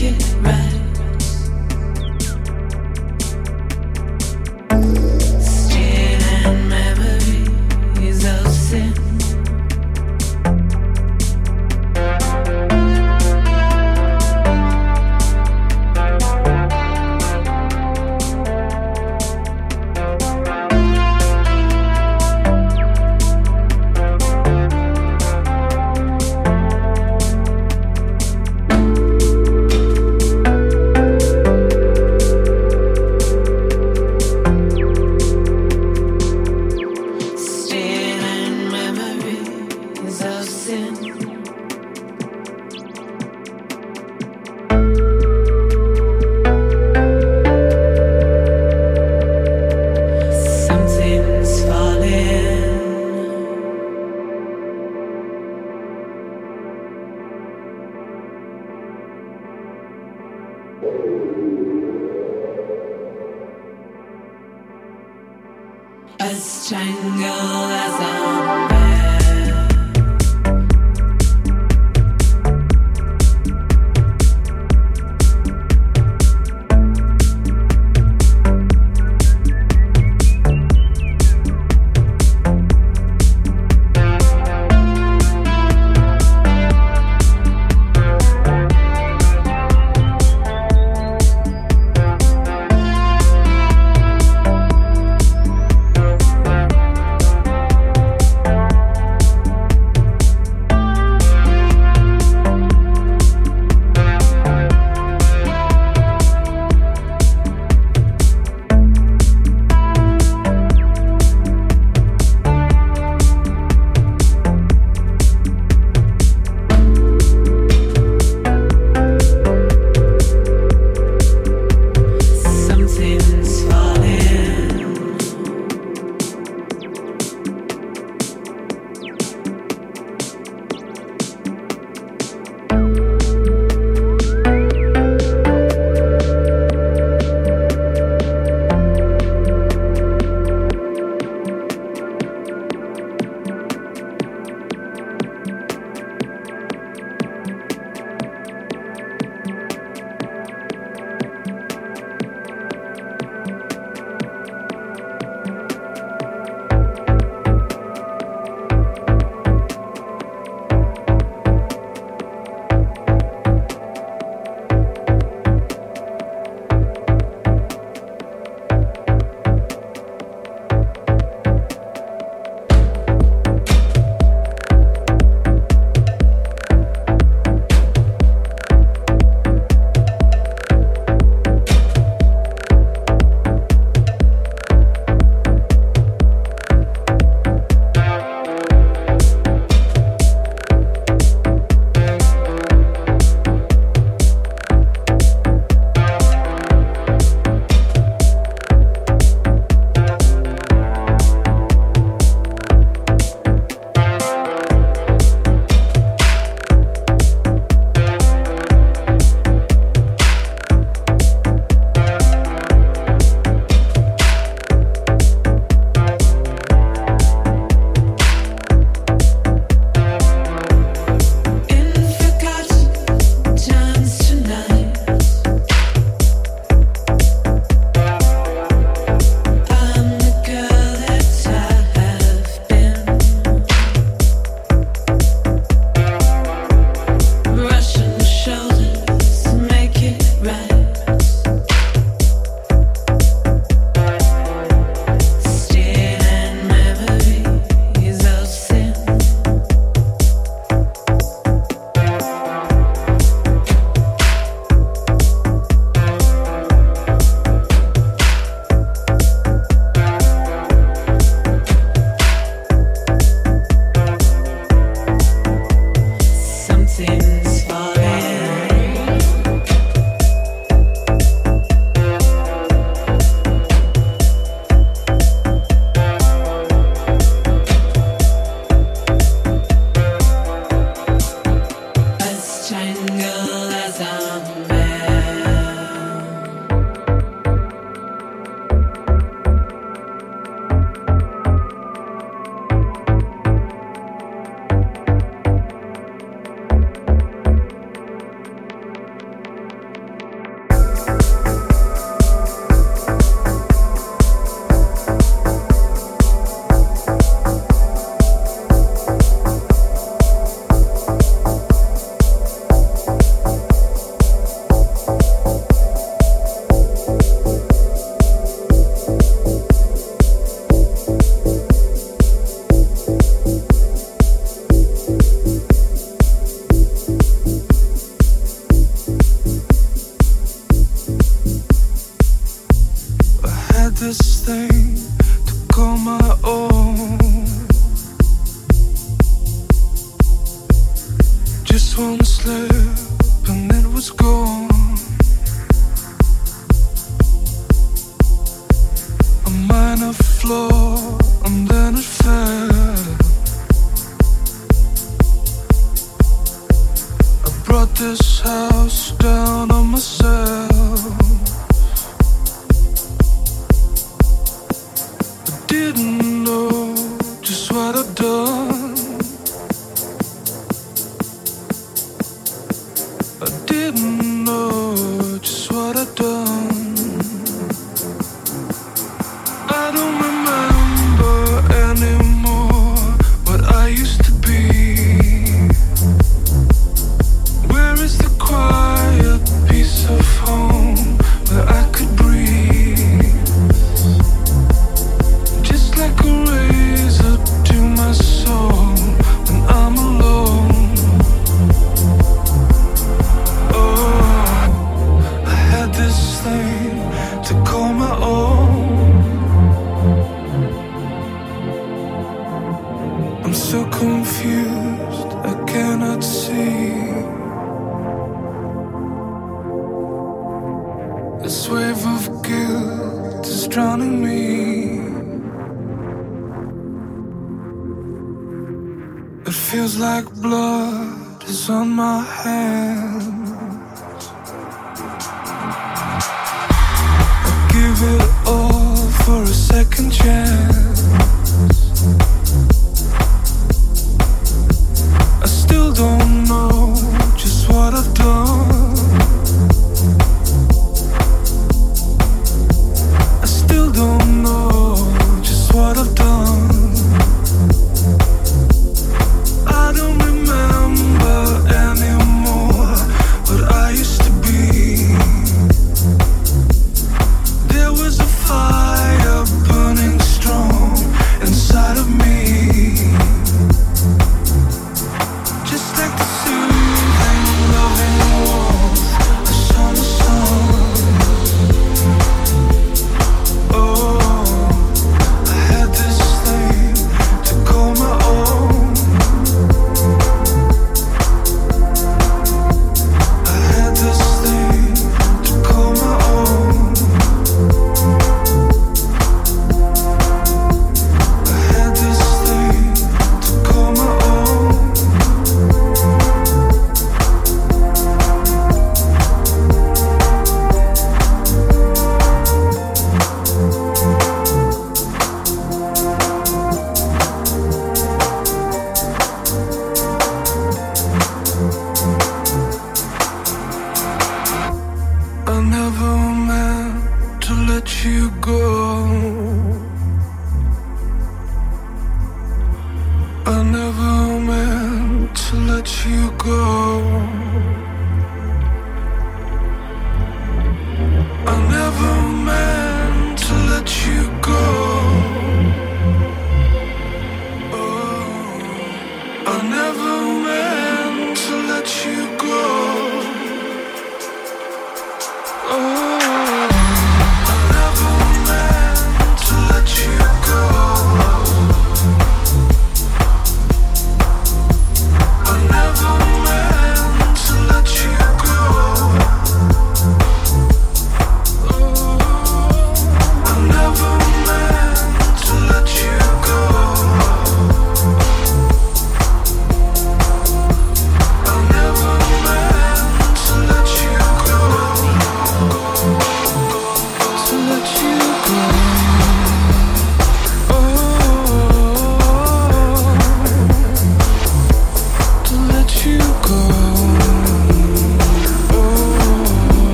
make it right.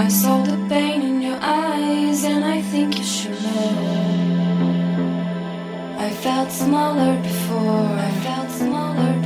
I saw the pain in your eyes, and I think you should know. I felt smaller before. I felt smaller.